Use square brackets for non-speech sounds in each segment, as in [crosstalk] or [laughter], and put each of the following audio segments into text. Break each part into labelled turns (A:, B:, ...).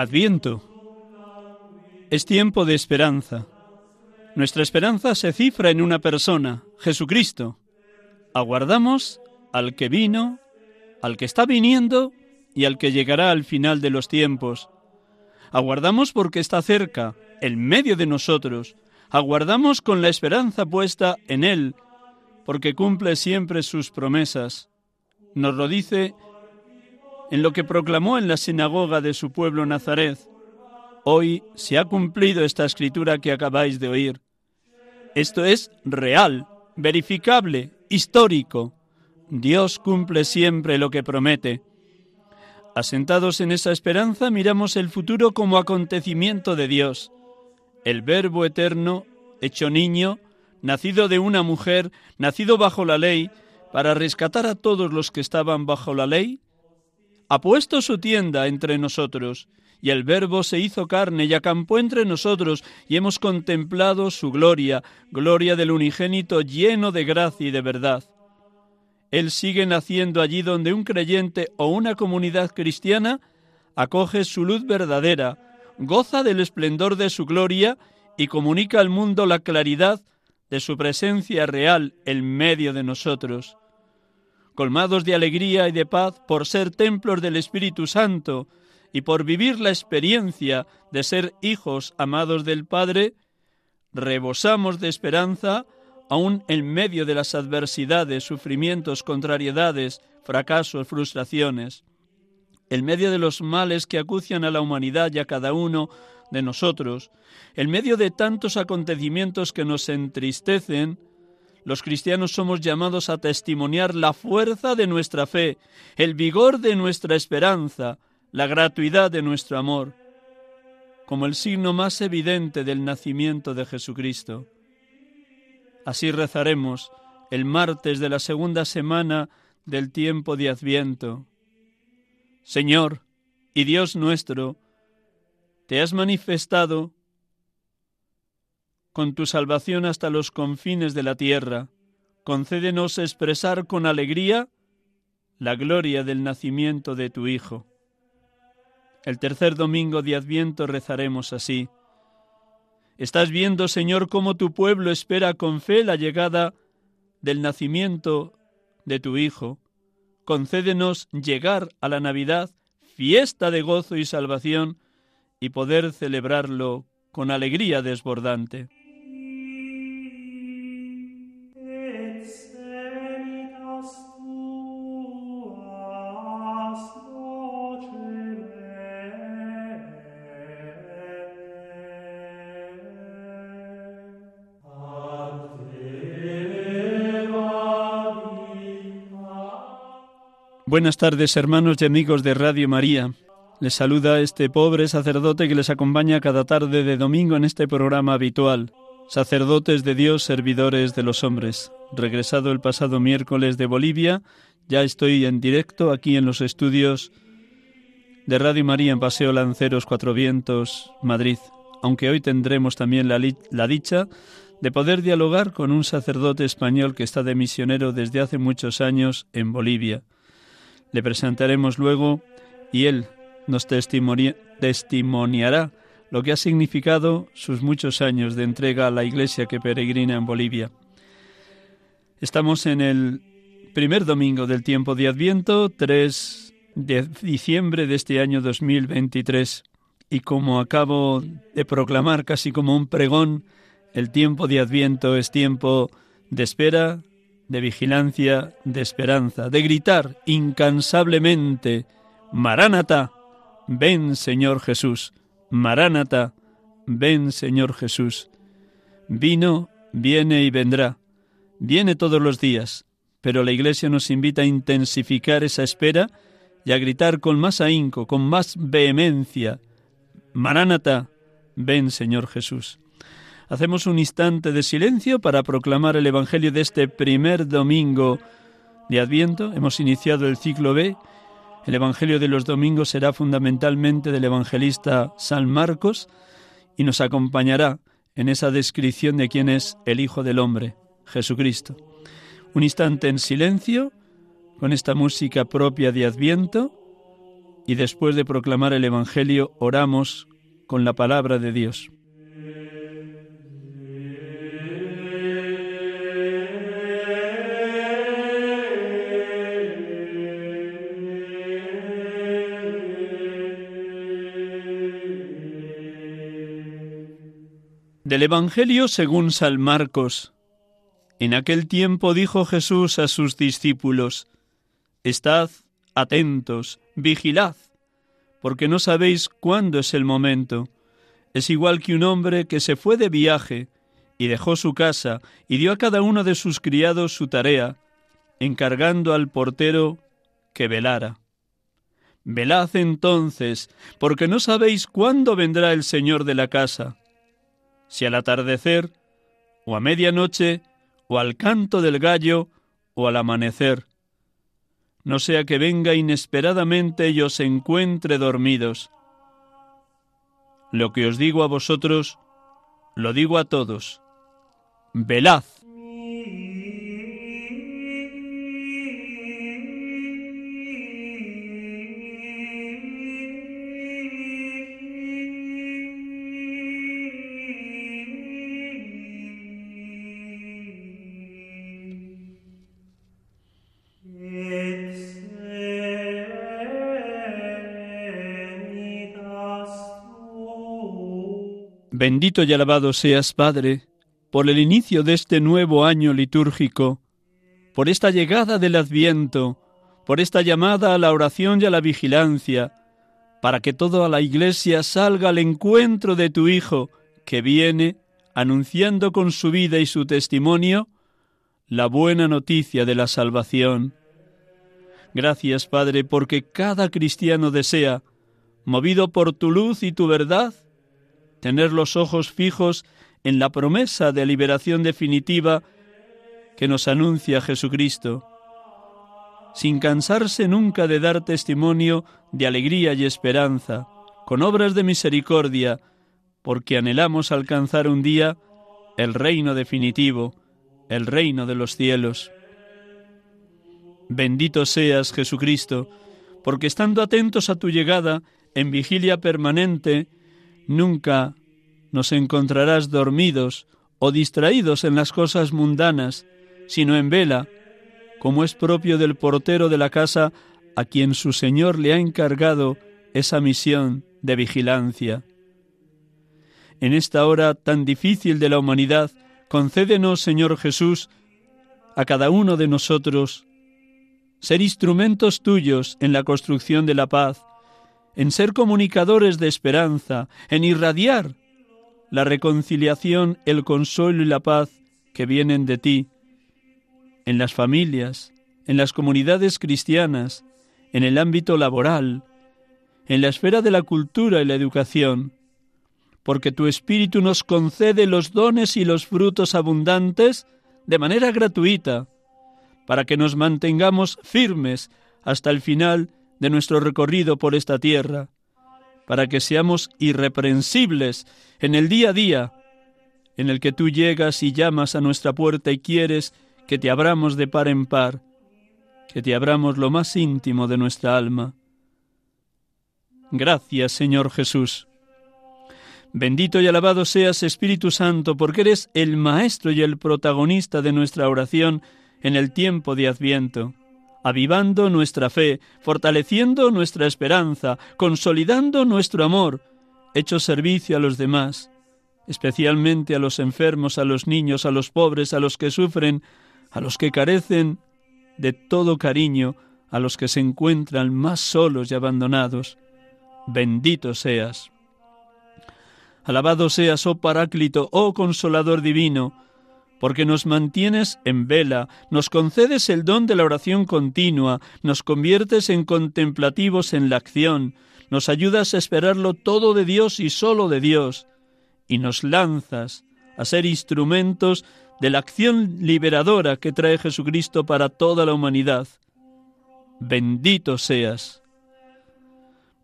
A: Adviento. Es tiempo de esperanza. Nuestra esperanza se cifra en una persona, Jesucristo. Aguardamos al que vino, al que está viniendo y al que llegará al final de los tiempos. Aguardamos porque está cerca, en medio de nosotros. Aguardamos con la esperanza puesta en Él, porque cumple siempre sus promesas. Nos lo dice en lo que proclamó en la sinagoga de su pueblo Nazaret. Hoy se ha cumplido esta escritura que acabáis de oír. Esto es real, verificable, histórico. Dios cumple siempre lo que promete. Asentados en esa esperanza, miramos el futuro como acontecimiento de Dios. El Verbo eterno, hecho niño, nacido de una mujer, nacido bajo la ley, para rescatar a todos los que estaban bajo la ley, ha puesto su tienda entre nosotros, y el Verbo se hizo carne y acampó entre nosotros, y hemos contemplado su gloria, gloria del unigénito lleno de gracia y de verdad. Él sigue naciendo allí donde un creyente o una comunidad cristiana acoge su luz verdadera, goza del esplendor de su gloria y comunica al mundo la claridad de su presencia real en medio de nosotros colmados de alegría y de paz por ser templos del Espíritu Santo y por vivir la experiencia de ser hijos amados del Padre, rebosamos de esperanza aún en medio de las adversidades, sufrimientos, contrariedades, fracasos, frustraciones, en medio de los males que acucian a la humanidad y a cada uno de nosotros, en medio de tantos acontecimientos que nos entristecen, los cristianos somos llamados a testimoniar la fuerza de nuestra fe, el vigor de nuestra esperanza, la gratuidad de nuestro amor, como el signo más evidente del nacimiento de Jesucristo. Así rezaremos el martes de la segunda semana del tiempo de Adviento. Señor y Dios nuestro, te has manifestado con tu salvación hasta los confines de la tierra. Concédenos expresar con alegría la gloria del nacimiento de tu Hijo. El tercer domingo de Adviento rezaremos así. Estás viendo, Señor, cómo tu pueblo espera con fe la llegada del nacimiento de tu Hijo. Concédenos llegar a la Navidad, fiesta de gozo y salvación, y poder celebrarlo con alegría desbordante. Buenas tardes, hermanos y amigos de Radio María. Les saluda este pobre sacerdote que les acompaña cada tarde de domingo en este programa habitual. Sacerdotes de Dios, servidores de los hombres. Regresado el pasado miércoles de Bolivia, ya estoy en directo aquí en los estudios de Radio María en Paseo Lanceros Cuatro Vientos, Madrid, aunque hoy tendremos también la, dicha de poder dialogar con un sacerdote español que está de misionero desde hace muchos años en Bolivia. Le presentaremos luego y él nos testimoniará lo que ha significado sus muchos años de entrega a la iglesia que peregrina en Bolivia. Estamos en el primer domingo del tiempo de Adviento, 3 de diciembre de este año 2023. Y como acabo de proclamar casi como un pregón, el tiempo de Adviento es tiempo de espera, de vigilancia, de esperanza, de gritar incansablemente, Maránata, ven Señor Jesús, Maránata, ven Señor Jesús. Vino, viene y vendrá. Viene todos los días, pero la Iglesia nos invita a intensificar esa espera y a gritar con más ahínco, con más vehemencia, Maránata, ven Señor Jesús. Hacemos un instante de silencio para proclamar el Evangelio de este primer domingo de Adviento. Hemos iniciado el ciclo B. El Evangelio de los domingos será fundamentalmente del evangelista San Marcos y nos acompañará en esa descripción de quién es el Hijo del Hombre, Jesucristo. Un instante en silencio con esta música propia de Adviento y después de proclamar el Evangelio oramos con la palabra de Dios. Del Evangelio según San Marcos. En aquel tiempo dijo Jesús a sus discípulos, Estad atentos, vigilad, porque no sabéis cuándo es el momento. Es igual que un hombre que se fue de viaje y dejó su casa y dio a cada uno de sus criados su tarea, encargando al portero que velara. Velad entonces, porque no sabéis cuándo vendrá el Señor de la casa, si al atardecer, o a medianoche, o al canto del gallo, o al amanecer no sea que venga inesperadamente y os encuentre dormidos. Lo que os digo a vosotros, lo digo a todos. Velad. Bendito y alabado seas, Padre, por el inicio de este nuevo año litúrgico, por esta llegada del Adviento, por esta llamada a la oración y a la vigilancia, para que toda la Iglesia salga al encuentro de tu Hijo, que viene anunciando con su vida y su testimonio la buena noticia de la salvación. Gracias, Padre, porque cada cristiano desea, movido por tu luz y tu verdad, tener los ojos fijos en la promesa de liberación definitiva que nos anuncia Jesucristo, sin cansarse nunca de dar testimonio de alegría y esperanza, con obras de misericordia, porque anhelamos alcanzar un día el reino definitivo, el reino de los cielos. Bendito seas, Jesucristo, porque estando atentos a tu llegada, en vigilia permanente, Nunca nos encontrarás dormidos o distraídos en las cosas mundanas, sino en vela, como es propio del portero de la casa a quien su Señor le ha encargado esa misión de vigilancia. En esta hora tan difícil de la humanidad, concédenos, Señor Jesús, a cada uno de nosotros, ser instrumentos tuyos en la construcción de la paz, en ser comunicadores de esperanza, en irradiar la reconciliación, el consuelo y la paz que vienen de ti, en las familias, en las comunidades cristianas, en el ámbito laboral, en la esfera de la cultura y la educación, porque tu Espíritu nos concede los dones y los frutos abundantes de manera gratuita, para que nos mantengamos firmes hasta el final de nuestro recorrido por esta tierra, para que seamos irreprensibles en el día a día en el que tú llegas y llamas a nuestra puerta y quieres que te abramos de par en par, que te abramos lo más íntimo de nuestra alma. Gracias, Señor Jesús. Bendito y alabado seas, Espíritu Santo, porque eres el Maestro y el protagonista de nuestra oración en el tiempo de Adviento avivando nuestra fe, fortaleciendo nuestra esperanza, consolidando nuestro amor, hecho servicio a los demás, especialmente a los enfermos, a los niños, a los pobres, a los que sufren, a los que carecen de todo cariño, a los que se encuentran más solos y abandonados. Bendito seas. Alabado seas, oh Paráclito, oh Consolador Divino, porque nos mantienes en vela, nos concedes el don de la oración continua, nos conviertes en contemplativos en la acción, nos ayudas a esperarlo todo de Dios y solo de Dios, y nos lanzas a ser instrumentos de la acción liberadora que trae Jesucristo para toda la humanidad. Bendito seas.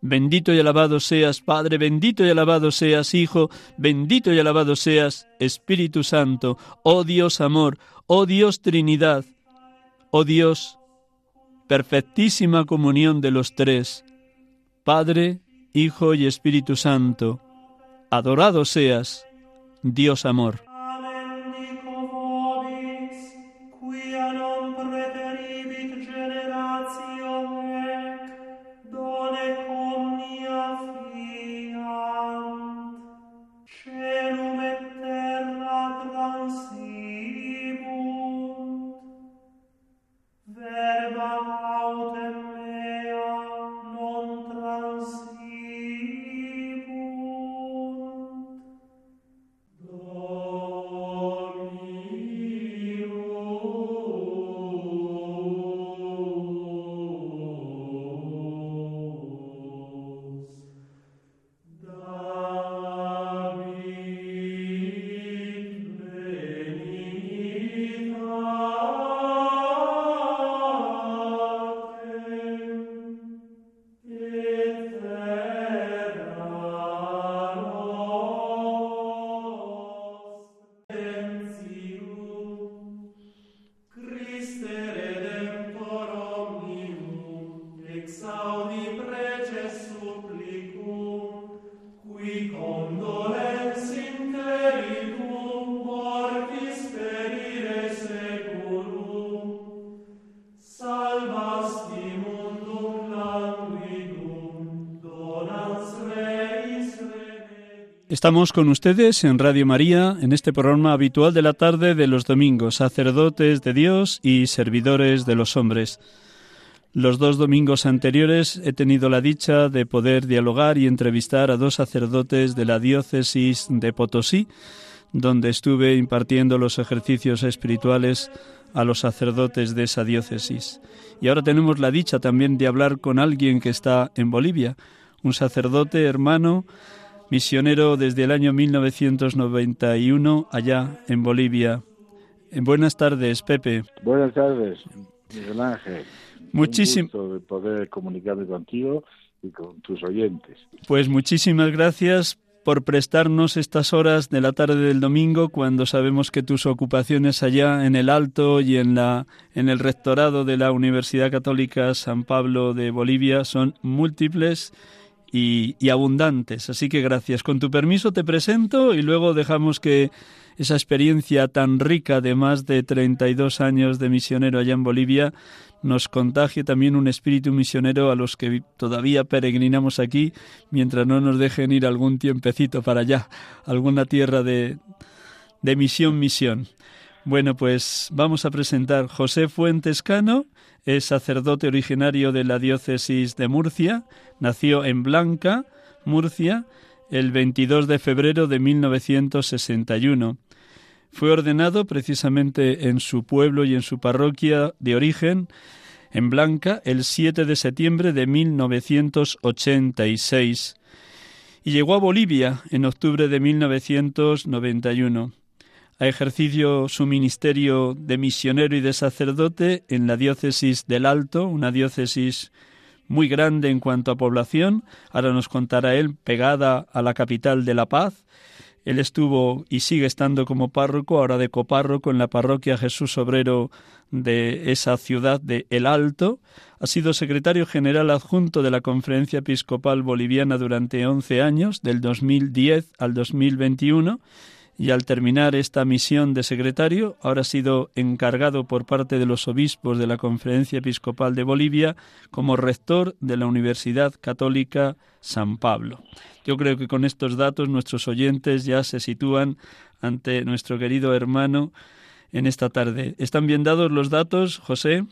A: Bendito y alabado seas, Padre, bendito y alabado seas, Hijo, bendito y alabado seas, Espíritu Santo, oh Dios amor, oh Dios Trinidad, oh Dios, perfectísima comunión de los tres, Padre, Hijo y Espíritu Santo, adorado seas, Dios amor. Estamos con ustedes en Radio María, en este programa habitual de la tarde de los domingos, sacerdotes de Dios y servidores de los hombres. Los dos domingos anteriores he tenido la dicha de poder dialogar y entrevistar a dos sacerdotes de la diócesis de Potosí, donde estuve impartiendo los ejercicios espirituales a los sacerdotes de esa diócesis. Y ahora tenemos la dicha también de hablar con alguien que está en Bolivia, un sacerdote hermano misionero desde el año 1991 allá en Bolivia. Buenas tardes, Pepe.
B: Buenas tardes, Miguel Ángel.
A: Muchísimo.
B: de poder comunicarme contigo y con tus oyentes.
A: Pues muchísimas gracias por prestarnos estas horas de la tarde del domingo cuando sabemos que tus ocupaciones allá en el Alto y en la en el rectorado de la Universidad Católica San Pablo de Bolivia son múltiples y, abundantes. Así que gracias. Con tu permiso te presento y luego dejamos que esa experiencia tan rica de más de 32 años de misionero allá en Bolivia nos contagie también un espíritu misionero a los que todavía peregrinamos aquí mientras no nos dejen ir algún tiempecito para allá, alguna tierra de, de misión, misión. Bueno, pues vamos a presentar José Fuentes Cano, es sacerdote originario de la diócesis de Murcia, nació en Blanca, Murcia, el 22 de febrero de 1961. Fue ordenado precisamente en su pueblo y en su parroquia de origen, en Blanca, el 7 de septiembre de 1986 y llegó a Bolivia en octubre de 1991 ha ejercido su ministerio de misionero y de sacerdote en la diócesis del Alto, una diócesis muy grande en cuanto a población. Ahora nos contará él, pegada a la capital de La Paz. Él estuvo y sigue estando como párroco, ahora de copárroco en la parroquia Jesús Obrero de esa ciudad de El Alto. Ha sido secretario general adjunto de la Conferencia Episcopal Boliviana durante 11 años, del 2010 al 2021 y al terminar esta misión de secretario, ahora ha sido encargado por parte de los obispos de la Conferencia Episcopal de Bolivia como rector de la Universidad Católica San Pablo. Yo creo que con estos datos nuestros oyentes ya se sitúan ante nuestro querido hermano en esta tarde. ¿Están bien dados los datos, José?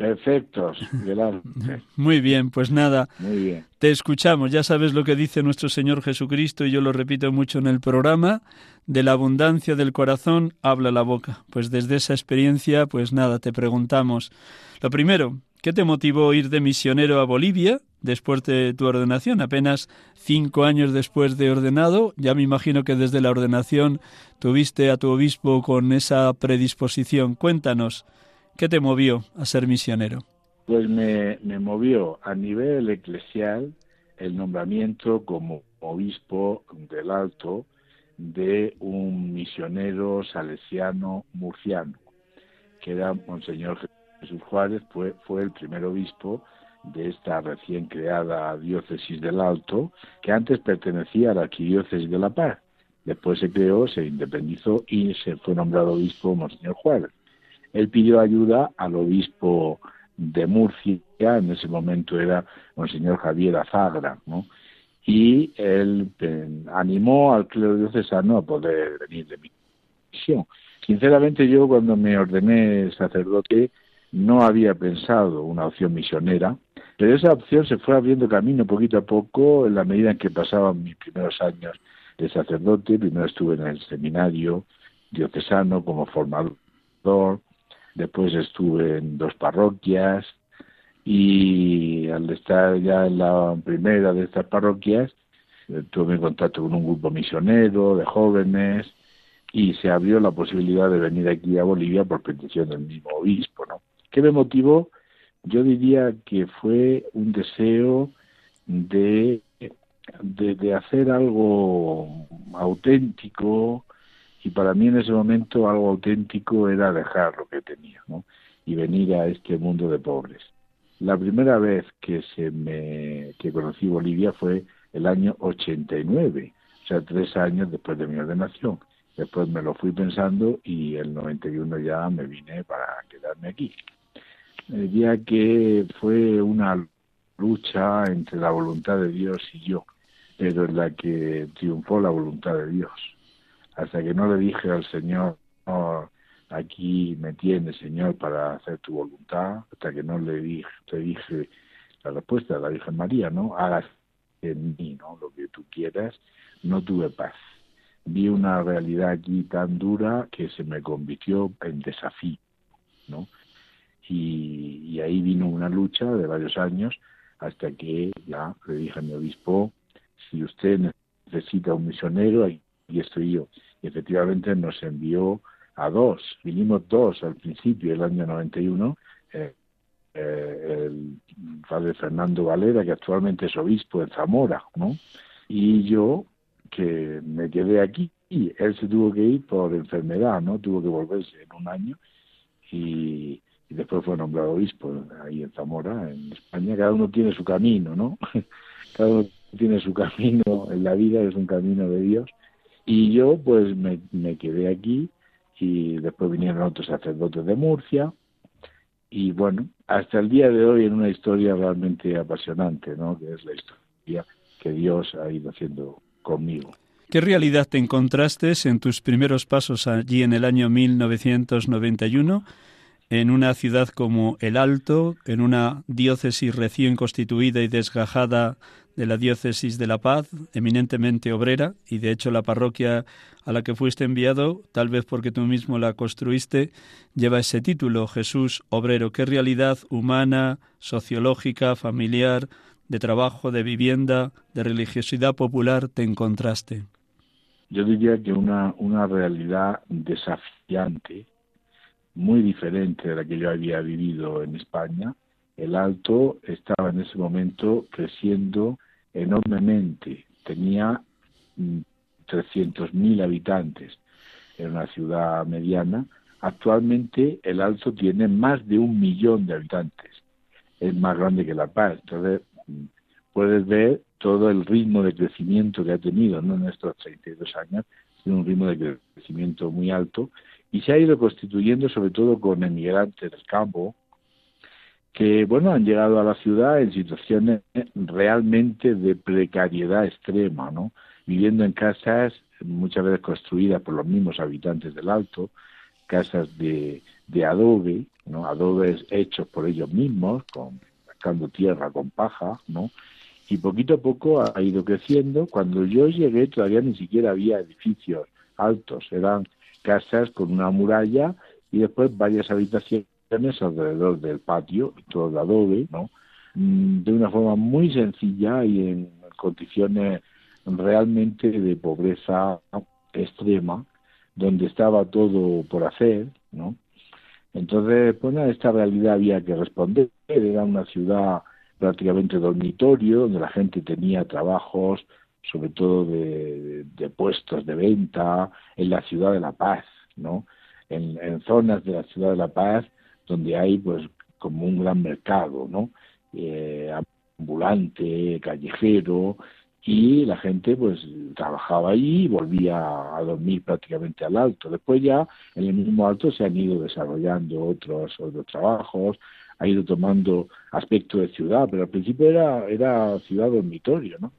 B: Perfectos, [laughs]
A: Muy bien, pues nada.
B: Muy bien.
A: Te escuchamos, ya sabes lo que dice nuestro Señor Jesucristo y yo lo repito mucho en el programa, de la abundancia del corazón habla la boca. Pues desde esa experiencia, pues nada, te preguntamos. Lo primero, ¿qué te motivó ir de misionero a Bolivia después de tu ordenación? Apenas cinco años después de ordenado, ya me imagino que desde la ordenación tuviste a tu obispo con esa predisposición. Cuéntanos. ¿Qué te movió a ser misionero?
B: Pues me, movió a nivel eclesial el nombramiento como obispo del Alto de un misionero salesiano murciano, que era Monseñor Jesús Juárez, fue, fue el primer obispo de esta recién creada diócesis del Alto, que antes pertenecía a la arquidiócesis de La Paz. Después se creó, se independizó y se fue nombrado obispo Monseñor Juárez él pidió ayuda al obispo de Murcia, en ese momento era Monseñor Javier Azagra, ¿no? y él eh, animó al clero diocesano a poder venir de misión. Sinceramente yo cuando me ordené sacerdote no había pensado una opción misionera, pero esa opción se fue abriendo camino poquito a poco en la medida en que pasaban mis primeros años de sacerdote. Primero estuve en el seminario diocesano como formador, después estuve en dos parroquias y al estar ya en la primera de estas parroquias eh, tuve contacto con un grupo misionero de jóvenes y se abrió la posibilidad de venir aquí a Bolivia por petición del mismo obispo, ¿no? ¿Qué me motivó? Yo diría que fue un deseo de, de, de hacer algo auténtico, y para mí en ese momento algo auténtico era dejar lo que tenía y venir a este mundo de pobres. La primera vez que se me que conocí Bolivia fue el año 89, o sea, tres años después de mi ordenación. Después me lo fui pensando y el 91 ya me vine para quedarme aquí. Ya que fue una lucha entre la voluntad de Dios y yo, pero en la que triunfó la voluntad de Dios hasta que no le dije al Señor, aquí me tienes, Señor, para hacer tu voluntad, hasta que no le dije, te dije la respuesta de la Virgen María, ¿no? Hagas en mí, ¿no? Lo que tú quieras, no tuve paz. Vi una realidad aquí tan dura que se me convirtió en desafío, ¿no? Y, ahí vino una lucha de varios años hasta que ya le dije a mi obispo, si usted necesita un misionero, y estoy yo y efectivamente nos envió a dos, vinimos dos al principio del año 91, eh, eh, el padre Fernando Valera, que actualmente es obispo en Zamora, ¿no? Y yo, que me quedé aquí, y él se tuvo que ir por enfermedad, ¿no? Tuvo que volverse en un año y, y después fue nombrado obispo ahí en Zamora, en España. Cada uno tiene su camino, ¿no? [laughs] Cada uno tiene su camino en la vida, es un camino de Dios y yo pues me, quedé aquí y después vinieron otros sacerdotes de Murcia y bueno, hasta el día de hoy en una historia realmente apasionante, ¿no? Que es la historia que Dios ha ido haciendo conmigo.
A: ¿Qué realidad te encontraste en tus primeros pasos allí en el año 1991? en una ciudad como El Alto, en una diócesis recién constituida y desgajada de la diócesis de La Paz, eminentemente obrera, y de hecho la parroquia a la que fuiste enviado, tal vez porque tú mismo la construiste, lleva ese título, Jesús Obrero. ¿Qué realidad humana, sociológica, familiar, de trabajo, de vivienda, de religiosidad popular te encontraste?
B: Yo diría que una, una realidad desafiante, muy diferente de la que yo había vivido en España. El Alto estaba en ese momento creciendo enormemente, tenía 300.000 mm, habitantes, en una ciudad mediana. Actualmente el Alto tiene más de un millón de habitantes, es más grande que La Paz. Entonces mm, puedes ver todo el ritmo de crecimiento que ha tenido en estos 32 años, tiene un ritmo de crecimiento muy alto. Y se ha ido constituyendo sobre todo con emigrantes del campo que bueno han llegado a la ciudad en situaciones realmente de precariedad extrema no viviendo en casas muchas veces construidas por los mismos habitantes del alto casas de, de adobe, ¿no? Adobes hechos por ellos mismos, con sacando tierra con paja, ¿no? Y poquito a poco ha ido creciendo. Cuando yo llegué todavía ni siquiera había edificios altos, eran casas con una muralla y después varias habitaciones alrededor del patio, todo de adobe, ¿no? Mm, de una forma muy sencilla y en condiciones realmente de pobreza extrema, donde estaba todo por hacer, ¿no? Entonces, pues a esta realidad había que responder. Era una ciudad prácticamente dormitorio, donde la gente tenía trabajos, sobre todo de, puestos de venta, en la ciudad de La Paz, ¿no? En, en, zonas de la ciudad de La Paz donde hay, pues, como un gran mercado, ¿no? Eh, ambulante, callejero, y la gente pues trabajaba allí y volvía a dormir prácticamente al alto. Después ya en el mismo alto se han ido desarrollando otros, otros trabajos, ha ido tomando aspecto de ciudad, pero al principio era, era ciudad dormitorio, ¿no?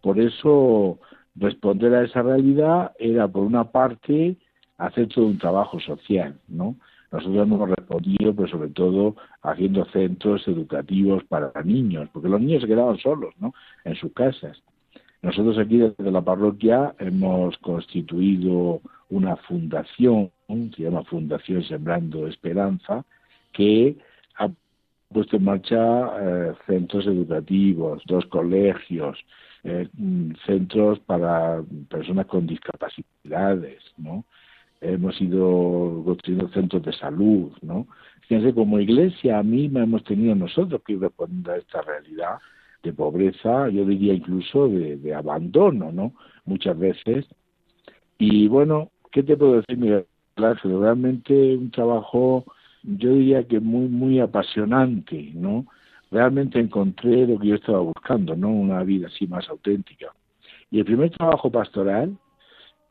B: Por eso responder a esa realidad era por una parte hacer todo un trabajo social, ¿no? Nosotros hemos respondido, pero sobre todo haciendo centros educativos para niños, porque los niños se quedaban solos, ¿no? En sus casas. Nosotros aquí desde la parroquia hemos constituido una fundación, se llama Fundación Sembrando Esperanza, que ha puesto en marcha eh, centros educativos, dos colegios, eh, mm, centros para personas con discapacidades, ¿no? Hemos ido construyendo centros de salud, ¿no? Fíjense, como iglesia misma hemos tenido nosotros que responder a esta realidad de pobreza, yo diría incluso de, abandono, ¿no? Muchas veces. Y bueno, ¿qué te puedo decir, Miguel Realmente un trabajo, yo diría que muy, muy apasionante, ¿no? Realmente encontré lo que yo estaba buscando, ¿no? Una vida así más auténtica. Y el primer trabajo pastoral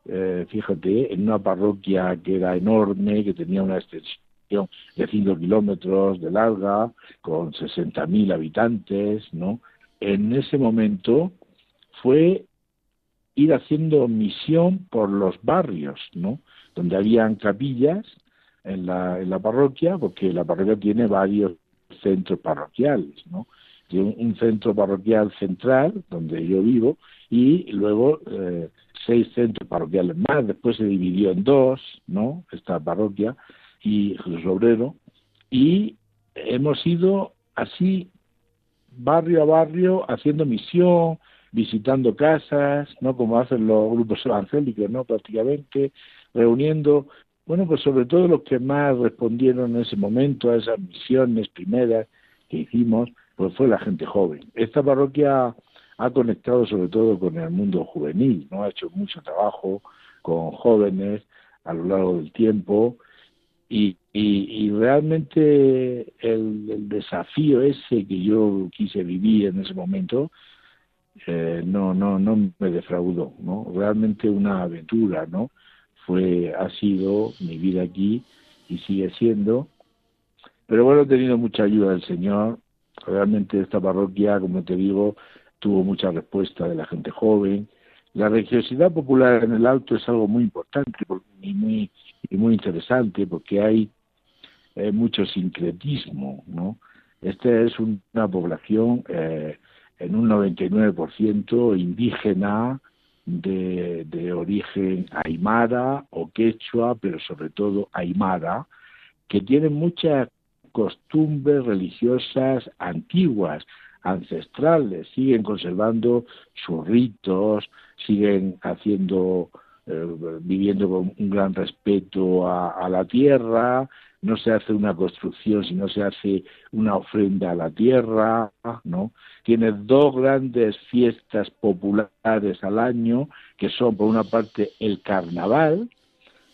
B: eh, fíjate, en una parroquia que era enorme, que tenía una extensión de 5 kilómetros de larga, con 60.000 habitantes, ¿no? En ese momento fue ir haciendo misión por los barrios, ¿no? Donde habían capillas en la, en la parroquia, porque la parroquia tiene varios centros parroquiales, ¿no? Tiene un centro parroquial central, donde yo vivo, y luego eh, seis centros parroquiales más, después se dividió en dos, ¿no? Esta parroquia y Jesús Obrero, y hemos ido así barrio a barrio haciendo misión, visitando casas, ¿no? Como hacen los grupos evangélicos, ¿no? Prácticamente, reuniendo, bueno, pues sobre todo los que más respondieron en ese momento a esas misiones primeras que hicimos, pues fue la gente joven. Esta parroquia ha conectado sobre todo con el mundo juvenil, ¿no? Ha hecho mucho trabajo con jóvenes a lo largo del tiempo y, y, realmente el, desafío ese que yo quise vivir en ese momento eh, no no no me defraudó no realmente una aventura no fue ha sido mi vida aquí y sigue siendo. Pero bueno he tenido mucha ayuda del señor. Realmente esta parroquia como te digo tuvo mucha respuesta de la gente joven. La religiosidad popular en el Alto es algo muy importante y muy, y muy interesante porque hay eh, mucho sincretismo, ¿no? Esta es una población eh, en un 99% indígena de, de origen aymara o quechua, pero sobre todo aymara, que tiene muchas costumbres religiosas antiguas, ancestrales, siguen conservando sus ritos, siguen haciendo, eh, viviendo con un gran respeto a, la tierra, no se hace una construcción, sino se hace una ofrenda a la tierra, ¿no? Tiene dos grandes fiestas populares al año, que son por una parte el carnaval,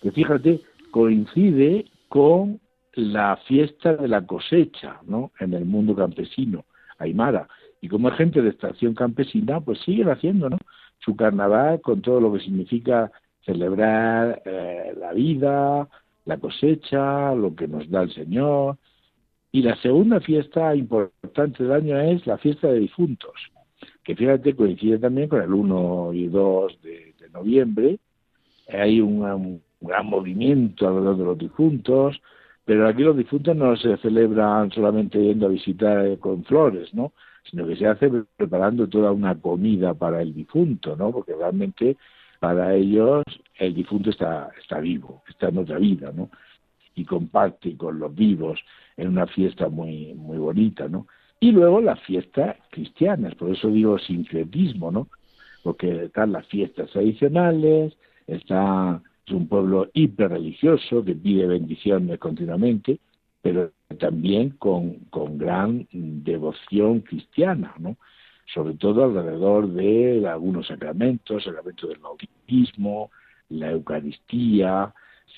B: que fíjate, coincide con la fiesta de la cosecha, ¿no? En el mundo campesino. Aymara. Y como gente de estación campesina, pues siguen haciendo ¿no? su carnaval con todo lo que significa celebrar eh, la vida, la cosecha, lo que nos da el Señor. Y la segunda fiesta importante del año es la fiesta de difuntos, que fíjate coincide también con el 1 y 2 de, noviembre. Hay un, gran movimiento alrededor de los difuntos, Pero aquí los difuntos no se celebran solamente yendo a visitar eh, con flores, ¿no? Sino que se hace preparando toda una comida para el difunto, ¿no? Porque realmente para ellos el difunto está, está vivo, está en otra vida, ¿no? Y comparte con los vivos en una fiesta muy, muy bonita, ¿no? Y luego las fiestas cristianas, por eso digo sincretismo, ¿no? Porque están las fiestas tradicionales, está es un pueblo hiperreligioso que pide bendiciones continuamente, pero también con, con gran devoción cristiana, ¿no? sobre todo alrededor de algunos sacramentos, sacramento del bautismo, la Eucaristía,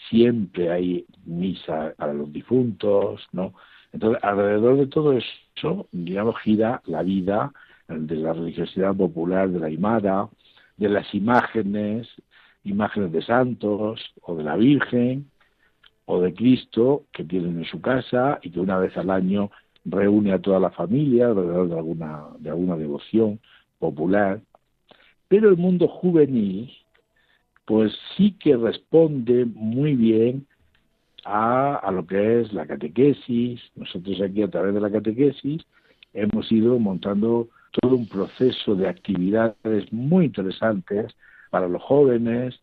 B: siempre hay misa para los difuntos, ¿no? Entonces, alrededor de todo eso, digamos, gira la vida de la religiosidad popular de la Aymara, de las imágenes, imágenes de santos o de la Virgen o de Cristo que tienen en su casa y que una vez al año reúne a toda la familia alrededor de alguna, de alguna devoción popular. Pero el mundo juvenil, pues sí que responde muy bien a, a lo que es la catequesis. Nosotros aquí a través de la catequesis hemos ido montando todo un proceso de actividades muy interesantes para los jóvenes,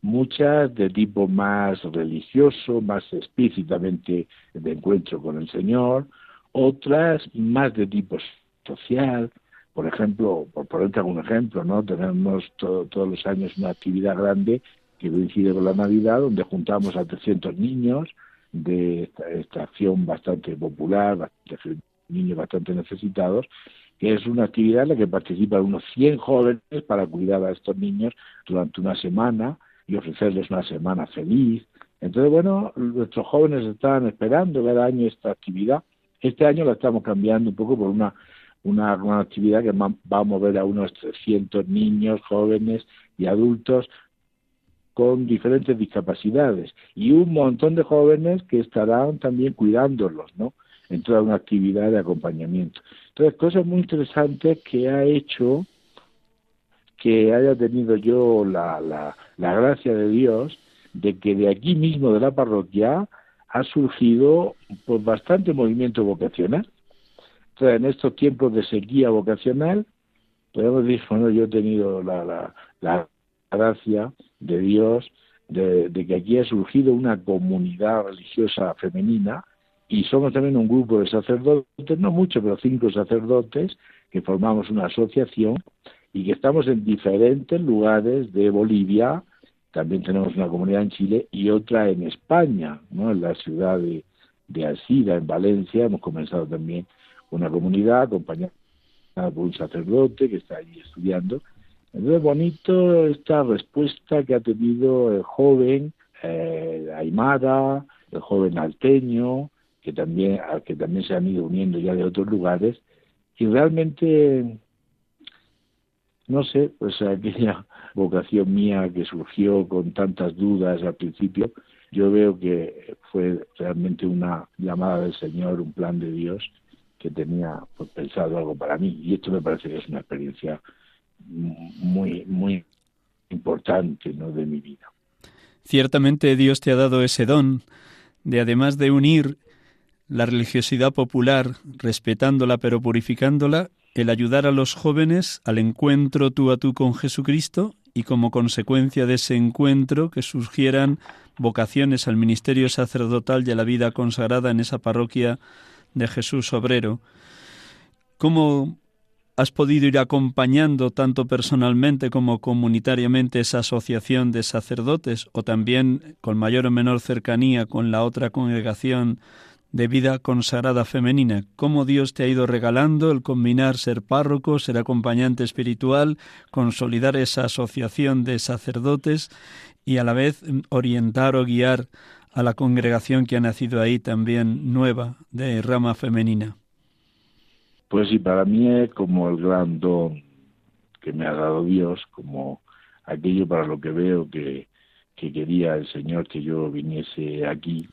B: muchas de tipo más religioso, más explícitamente de encuentro con el Señor, otras más de tipo social. Por ejemplo, por ponerte algún ejemplo, ¿no? Tenemos todos los años una actividad grande que coincide con la Navidad, donde juntamos a 300 niños de esta, acción bastante popular, de niños bastante necesitados, que es una actividad en la que participan unos 100 jóvenes para cuidar a estos niños durante una semana y ofrecerles una semana feliz. Entonces, bueno, nuestros jóvenes están esperando cada año esta actividad. Este año la estamos cambiando un poco por una, una, una actividad que va a mover a unos 300 niños, jóvenes y adultos con diferentes discapacidades y un montón de jóvenes que estarán también cuidándolos, ¿no? En toda una actividad de acompañamiento. Entonces, cosas muy interesantes que ha hecho que haya tenido yo la, la, la gracia de Dios de que de aquí mismo de la parroquia ha surgido pues, bastante movimiento vocacional. Entonces, en estos tiempos de sequía vocacional, podemos decir, bueno, yo he tenido la, la, la gracia de Dios de, que aquí ha surgido una comunidad religiosa femenina y somos también un grupo de sacerdotes, no muchos, pero cinco sacerdotes, que formamos una asociación y que estamos en diferentes lugares de Bolivia, también tenemos una comunidad en Chile y otra en España, ¿no? en la ciudad de, de Alcida, en Valencia, hemos comenzado también una comunidad acompañada por un sacerdote que está allí estudiando. Entonces, bonito esta respuesta que ha tenido el joven eh, Aymara, el joven alteño, que también, que también se han ido uniendo ya de otros lugares, y realmente, no sé, pues aquella [laughs] vocación mía que surgió con tantas dudas al principio, yo veo que fue realmente una llamada del Señor, un plan de Dios que tenía pues, pensado algo para mí, y esto me parece que es una experiencia muy, muy importante ¿no? de mi vida.
A: Ciertamente Dios te ha dado ese don de, además de unir la religiosidad popular, respetándola pero purificándola, el ayudar a los jóvenes al encuentro tú a tú con Jesucristo y como consecuencia de ese encuentro que surgieran vocaciones al ministerio sacerdotal y a la vida consagrada en esa parroquia de Jesús Obrero. ¿Cómo has podido ir acompañando tanto personalmente como comunitariamente esa asociación de sacerdotes o también con mayor o menor cercanía con la otra congregación de vida consagrada femenina, cómo Dios te ha ido regalando el combinar ser párroco, ser acompañante espiritual, consolidar esa asociación de sacerdotes y a la vez orientar o guiar a la congregación que ha nacido ahí también nueva de rama femenina.
B: Pues sí, para mí es como el gran don que me ha dado Dios, como aquello para lo que veo que, quería el Señor que yo viniese aquí,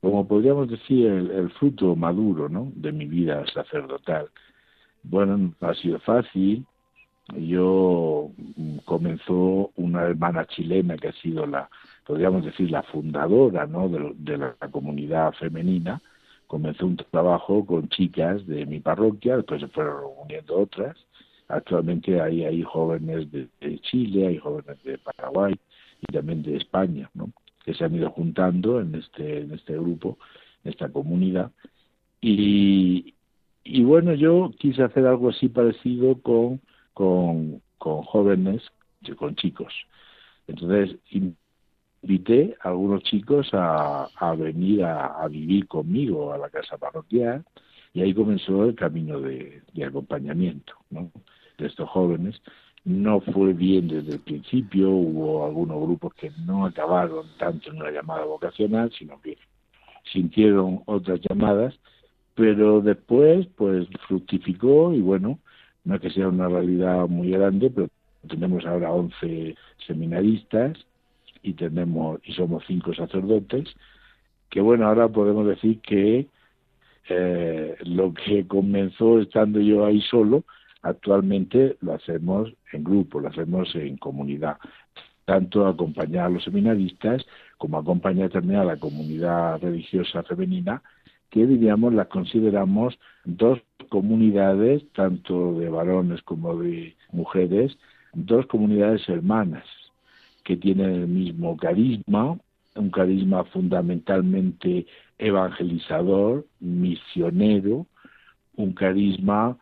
B: como podríamos decir el, fruto maduro ¿no? de mi vida sacerdotal. Bueno, ha sido fácil. Yo mm, comenzó una hermana chilena que ha sido la podríamos decir, la fundadora ¿no? de, la comunidad femenina, comenzó un trabajo con chicas de mi parroquia, después se fueron uniendo otras. Actualmente hay, hay jóvenes de, Chile, hay jóvenes de Paraguay y también de España, ¿no? Que se han ido juntando en este, en este grupo, en esta comunidad. Y, y bueno, yo quise hacer algo así parecido con, con, con jóvenes, con chicos. Entonces, invité a algunos chicos a, a venir a, vivir conmigo a la casa parroquial y ahí comenzó el camino de, acompañamiento de estos jóvenes. No fue bien desde el principio, hubo algunos grupos que no acabaron tanto en una llamada vocacional, sino que sintieron otras llamadas, pero después pues fructificó y bueno, no es que sea una realidad muy grande, pero tenemos ahora 11 seminaristas y tenemos y somos cinco sacerdotes que bueno ahora podemos decir que eh, lo que comenzó estando yo ahí solo actualmente lo hacemos en grupo lo hacemos en comunidad tanto acompañar a los seminaristas como acompañar también a la comunidad religiosa femenina que diríamos las consideramos dos comunidades tanto de varones como de mujeres dos comunidades hermanas que tienen el mismo carisma, un carisma fundamentalmente evangelizador, misionero, un carisma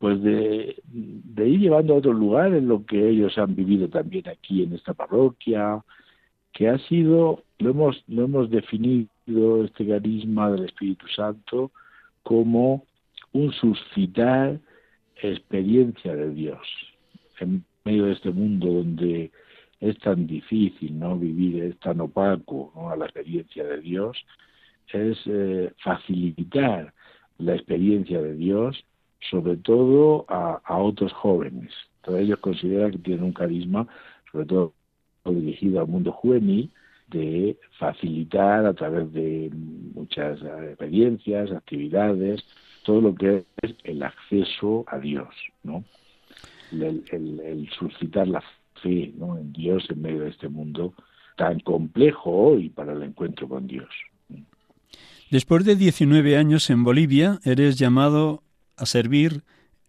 B: pues de, ir llevando a otro lugar en lo que ellos han vivido también aquí en esta parroquia, que ha sido, lo hemos, lo hemos definido este carisma del Espíritu Santo como un suscitar experiencia de Dios en medio de este mundo donde es tan difícil no vivir, es tan opaco ¿no? a la experiencia de Dios, es eh, facilitar la experiencia de Dios, sobre todo a, otros jóvenes. Todos ellos consideran que tienen un carisma, sobre todo dirigido al mundo juvenil, de facilitar a través de muchas experiencias, actividades, todo lo que es el acceso a Dios, ¿no? El, el suscitar la fe ¿no? en Dios en medio de este mundo tan complejo hoy para el encuentro con Dios.
A: Después de 19 años en Bolivia, eres llamado a servir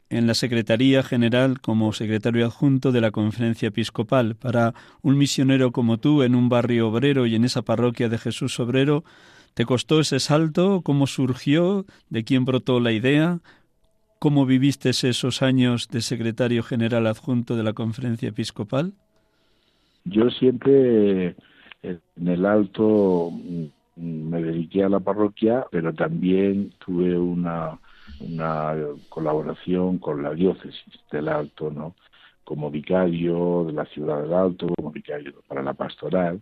A: en la Secretaría General como secretario adjunto de la Conferencia Episcopal. Para un misionero como tú en un barrio obrero y en esa parroquia de Jesús Obrero, ¿te costó ese salto? ¿Cómo surgió? ¿De quién brotó la idea? ¿Cómo viviste esos años de secretario general adjunto de la conferencia episcopal?
B: Yo siempre en el alto mm, me dediqué a la parroquia, pero también tuve una, una colaboración con la diócesis del Alto, ¿no? Como vicario de la ciudad del Alto, como vicario para la pastoral.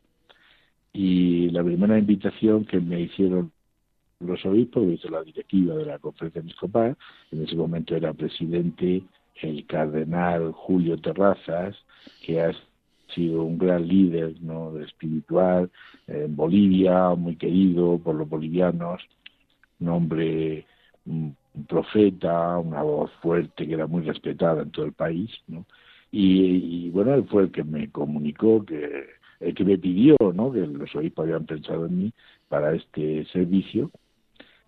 B: Y la primera invitación que me hicieron los obispos, hizo la directiva de la conferencia episcopal, en ese momento era presidente el cardenal Julio Terrazas, que ha sido un gran líder ¿no? espiritual en Bolivia, muy querido por los bolivianos, un hombre, un profeta, una voz fuerte que era muy respetada en todo el país, ¿no? Y, bueno, él fue el que me comunicó que el que me pidió, ¿no? Que los obispos habían pensado en mí para este servicio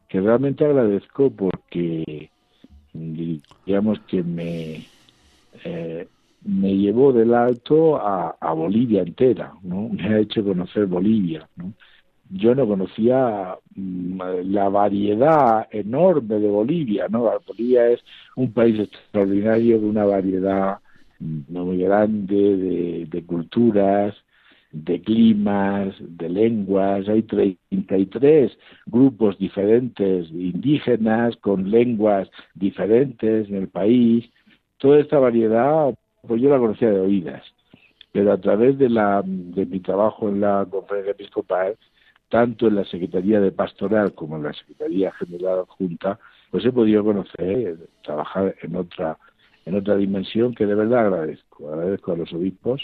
B: que realmente agradezco porque digamos que me eh, me llevó del alto a, Bolivia entera, ¿no? Me ha hecho conocer Bolivia, ¿no? Yo no conocía mm, la variedad enorme de Bolivia, ¿no? Bolivia es un país extraordinario de una variedad mm, muy grande de, culturas, de climas, de lenguas, hay 33 grupos diferentes indígenas con lenguas diferentes en el país. Toda esta variedad, pues yo la conocía de oídas, pero a través de, la, de mi trabajo en la conferencia episcopal, tanto en la Secretaría de Pastoral como en la Secretaría General Junta, pues he podido conocer, trabajar en otra, en otra dimensión que de verdad agradezco. Agradezco a los obispos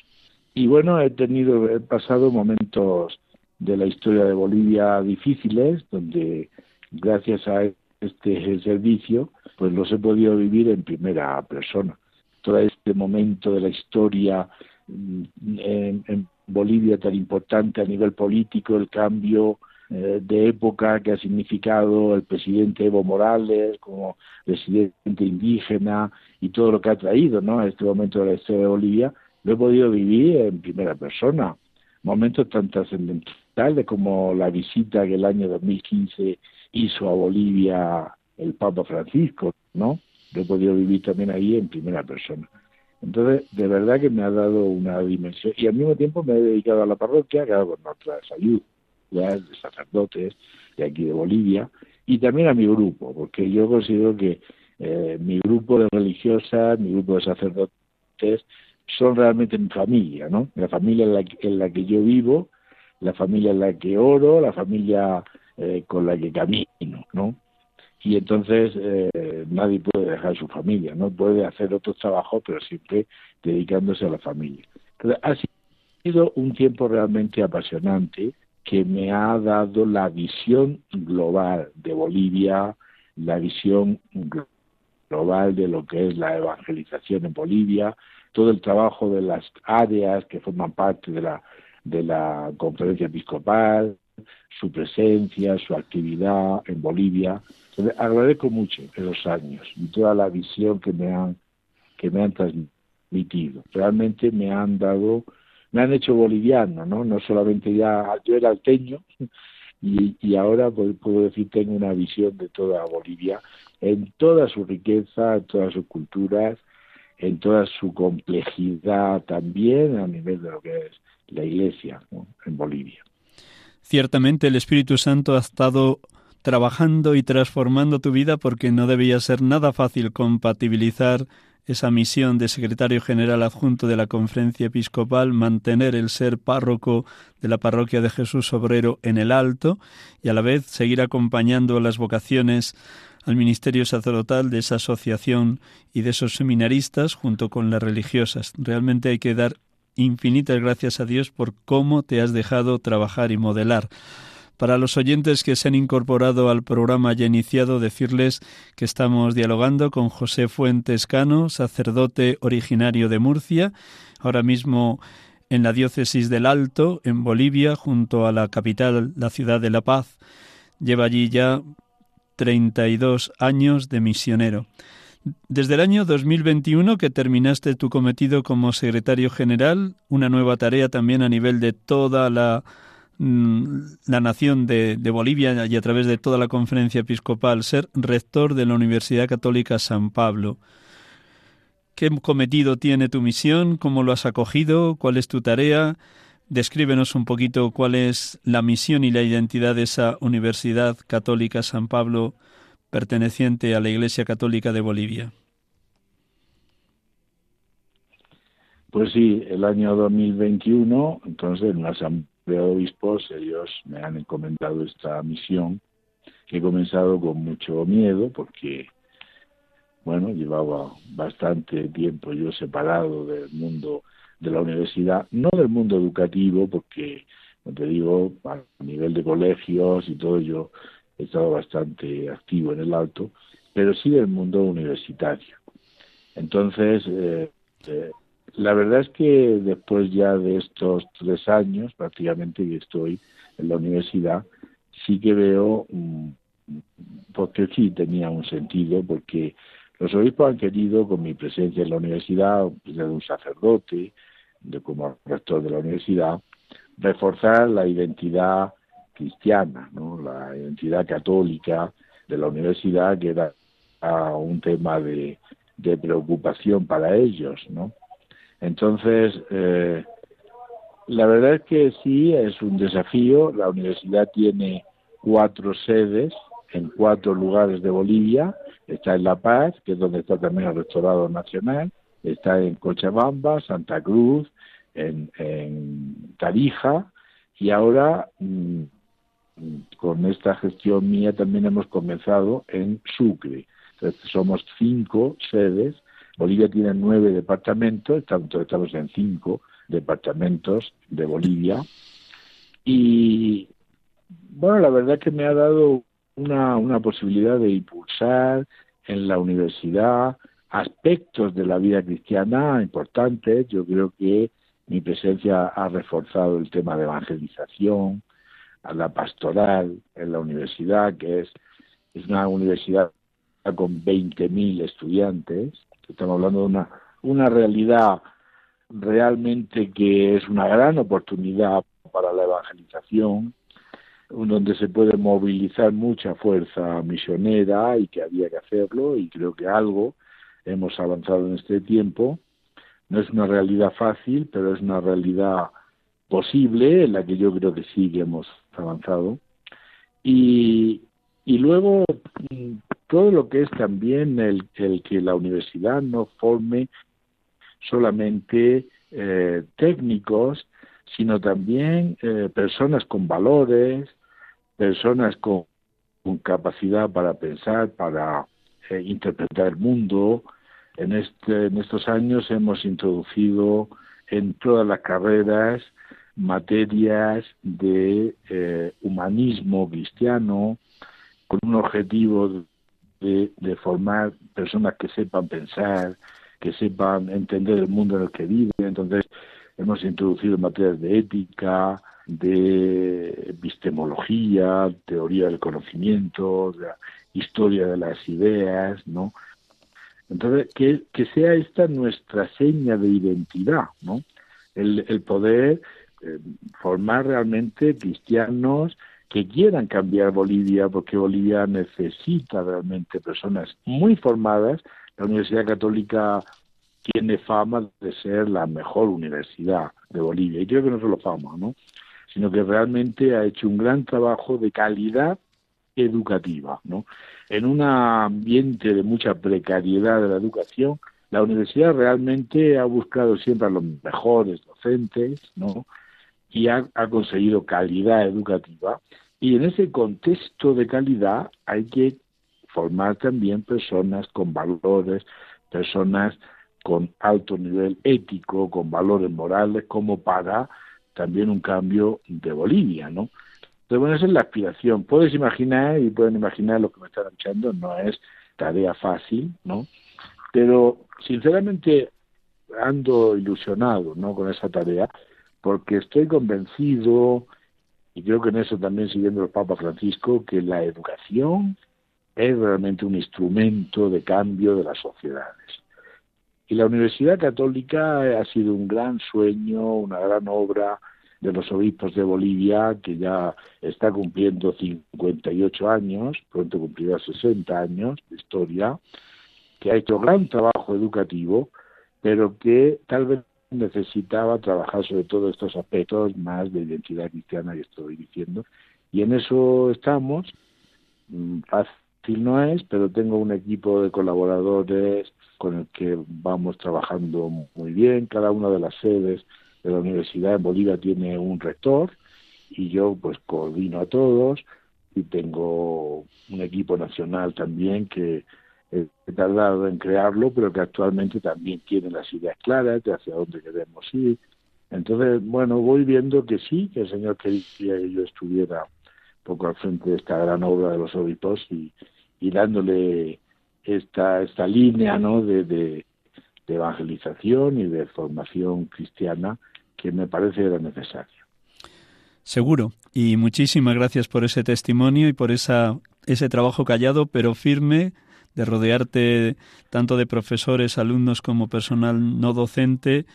B: y bueno, he tenido, he pasado momentos de la historia de Bolivia difíciles, donde gracias a este servicio, pues los he podido vivir en primera persona. Todo este momento de la historia mm, en, Bolivia tan importante a nivel político, el cambio eh, de época que ha significado el presidente Evo Morales como presidente indígena y todo lo que ha traído ¿no? este momento de la historia de Bolivia, lo he podido vivir en primera persona. Momentos tan trascendentales como la visita que el año 2015 hizo a Bolivia el Papa Francisco, ¿no? Lo he podido vivir también ahí en primera persona. Entonces, de verdad que me ha dado una dimensión y al mismo tiempo me he dedicado a la parroquia, hago con otras ayudas de sacerdotes de aquí de Bolivia y también a mi grupo, porque yo considero que eh, mi grupo de religiosas, mi grupo de sacerdotes son realmente mi familia, ¿no? La familia en la, en la que yo vivo, la familia en la que oro, la familia eh, con la que camino, ¿no? Y entonces eh, nadie puede dejar su familia, no puede hacer otros trabajos, pero siempre dedicándose a la familia. Entonces, ha sido un tiempo realmente apasionante que me ha dado la visión global de Bolivia, la visión global de lo que es la evangelización en Bolivia, todo el trabajo de las áreas que forman parte de la, de la conferencia episcopal, su presencia, su actividad en Bolivia. agradezco mucho esos años y toda la visión que me han, que me han transmitido. Realmente me han dado me han hecho boliviano, ¿no? No solamente ya, yo era alteño y, y ahora puedo decir tengo una visión de toda Bolivia en toda su riqueza, en todas sus culturas, en toda su complejidad también a nivel de lo que es la iglesia en Bolivia.
A: Ciertamente el Espíritu Santo ha estado trabajando y transformando tu vida porque no debía ser nada fácil compatibilizar esa misión de secretario general adjunto de la conferencia episcopal, mantener el ser párroco de la parroquia de Jesús Obrero en el Alto y a la vez seguir acompañando las vocaciones al ministerio sacerdotal de esa asociación y de esos seminaristas junto con las religiosas. Realmente hay que dar infinitas gracias a Dios por cómo te has dejado trabajar y modelar. Para los oyentes que se han incorporado al programa ya iniciado, decirles que estamos dialogando con José Fuentes Cano, sacerdote originario de Murcia, ahora mismo en la diócesis del Alto, en Bolivia, junto a la capital, la ciudad de La Paz. Lleva allí ya 32 años de misionero. Desde el año 2021 que terminaste tu cometido como secretario general, una nueva tarea también a nivel de toda la Mm, la nación de, Bolivia y a través de toda la conferencia episcopal, ser rector de la Universidad Católica San Pablo. ¿Qué cometido tiene tu misión? ¿Cómo lo has acogido? ¿Cuál es tu tarea? Descríbenos un poquito cuál es la misión y la identidad de esa Universidad Católica San Pablo perteneciente a la Iglesia Católica de Bolivia.
B: Pues sí, el año 2021, entonces en una de obispos, ellos me han encomendado esta misión que he comenzado con mucho miedo porque, bueno, llevaba bastante tiempo yo separado del mundo de la universidad, no del mundo educativo, porque, como te digo, a nivel de colegios y todo, yo he estado bastante activo en el alto, pero sí del mundo universitario. Entonces, eh, eh la verdad es que después ya de estos tres años, prácticamente que estoy en la universidad, sí que veo, mm, porque sí tenía un sentido, porque los obispos han querido, con mi presencia en la universidad, de un sacerdote, de como rector de la universidad, reforzar la identidad cristiana, ¿no? la identidad católica de la universidad, que era un tema de, de preocupación para ellos, ¿no? Entonces, eh, la verdad es que sí, es un desafío. La universidad tiene cuatro sedes en cuatro lugares de Bolivia. Está en La Paz, que es donde está también el Rectorado Nacional. Está en Cochabamba, Santa Cruz, en, Tarija. Y ahora, mm, con esta gestión mía, también hemos comenzado en Sucre. Entonces, somos cinco sedes Bolivia tiene nueve departamentos, tanto estamos en cinco departamentos de Bolivia. Y bueno, la verdad que me ha dado una, una posibilidad de impulsar en la universidad aspectos de la vida cristiana importantes. Yo creo que mi presencia ha reforzado el tema de evangelización, a la pastoral en la universidad, que es, es una universidad con 20.000 estudiantes. Estamos hablando de una, una realidad realmente que es una gran oportunidad para la evangelización, donde se puede movilizar mucha fuerza misionera y que había que hacerlo y creo que algo hemos avanzado en este tiempo. No es una realidad fácil, pero es una realidad posible en la que yo creo que sí que hemos avanzado. Y, y luego todo lo que es también el, el que la universidad no forme solamente eh, técnicos, sino también eh, personas con valores, personas con, capacidad para pensar, para eh, interpretar el mundo. En, este, en estos años hemos introducido en todas las carreras materias de humanismo cristiano con un objetivo de, formar personas que sepan pensar, que sepan entender el mundo en el que viven. Entonces, hemos introducido materias de ética, de epistemología, teoría del conocimiento, historia de las ideas, ¿no? Entonces, que, que sea esta nuestra seña de identidad, ¿no? El poder eh, formar realmente cristianos que quieran cambiar Bolivia, porque Bolivia necesita realmente personas muy formadas la Universidad Católica tiene fama de ser la mejor universidad de Bolivia. Y creo que no solo fama, ¿no? sino que realmente ha hecho un gran trabajo de calidad educativa. ¿no? En un ambiente de mucha precariedad de la educación, la universidad realmente ha buscado siempre a los mejores docentes ¿no? Y ha, conseguido calidad educativa. Y en ese contexto de calidad hay que formar también personas con valores, personas con alto nivel ético, con valores morales, como para también un cambio de Bolivia, ¿no? Entonces, bueno, esa es la aspiración. Puedes imaginar, y pueden imaginar lo que me están echando, no es tarea fácil, ¿no? Pero, sinceramente, ando ilusionado, ¿no?, con esa tarea, porque estoy convencido, y creo que en eso también siguiendo el Papa Francisco, que la educación es realmente un instrumento de cambio de las sociedades. Y la Universidad Católica ha sido un gran sueño, una gran obra de los obispos de Bolivia, que ya está cumpliendo 58 años, pronto cumplirá 60 años de historia, que ha hecho gran trabajo educativo, pero que tal vez necesitaba trabajar sobre todo estos aspectos más de identidad cristiana, y estoy diciendo, y en eso estamos. Mm, no es, pero tengo un equipo de colaboradores con el que vamos trabajando muy bien. Cada una de las sedes de la universidad en Bolivia tiene un rector y yo pues coordino a todos y tengo un equipo nacional también que he tardado en crearlo, pero que actualmente también tiene las ideas claras de hacia dónde queremos ir. Entonces, bueno, voy viendo que sí, que el Señor quería que yo estuviera poco al frente de esta gran obra de los obispos y, y dándole esta, esta línea ¿no? de, de, evangelización y de formación cristiana que me parece era necesaria.
A: Seguro. Y muchísimas gracias por ese testimonio y por esa, ese trabajo callado pero firme de rodearte tanto de profesores, alumnos como personal no docente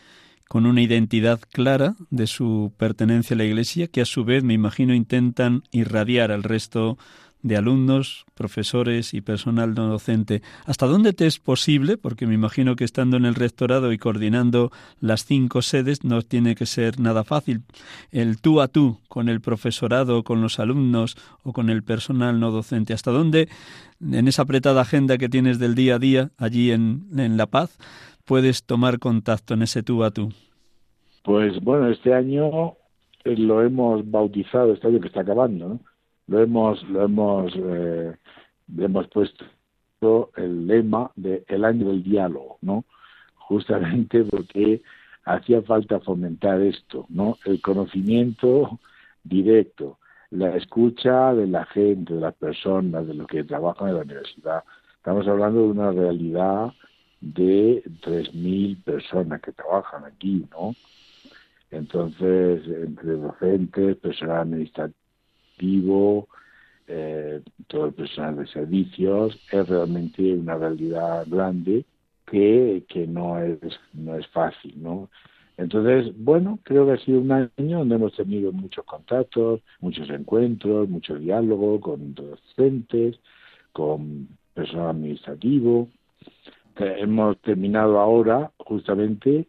A: con una identidad clara de su pertenencia a la Iglesia que a su vez, me imagino, intentan irradiar al resto de alumnos, profesores y personal no docente. ¿Hasta dónde te es posible? Porque me imagino que estando en el rectorado y coordinando las cinco sedes no tiene que ser nada fácil. El tú a tú con el profesorado, con los alumnos o con el personal no docente. ¿Hasta dónde, en esa apretada agenda que tienes del día a día allí en, en La Paz, puedes tomar contacto en ese tú a tú?
B: Pues bueno, este año lo hemos bautizado, este año que está acabando, ¿no? Lo hemos lo hemos eh, hemos puesto el lema de el año del diálogo no justamente porque hacía falta fomentar esto no el conocimiento directo la escucha de la gente de las personas de los que trabajan en la universidad. Estamos hablando de una realidad de tres mil personas que trabajan aquí no Entonces, entre docentes, personal administrativo, eh, todo el personal de servicios, es realmente una realidad grande que, que no, es, no es fácil, ¿no? Entonces, bueno, creo que ha sido un año donde hemos tenido muchos contactos, muchos encuentros, mucho diálogo con docentes, con personal administrativo. Hemos terminado ahora justamente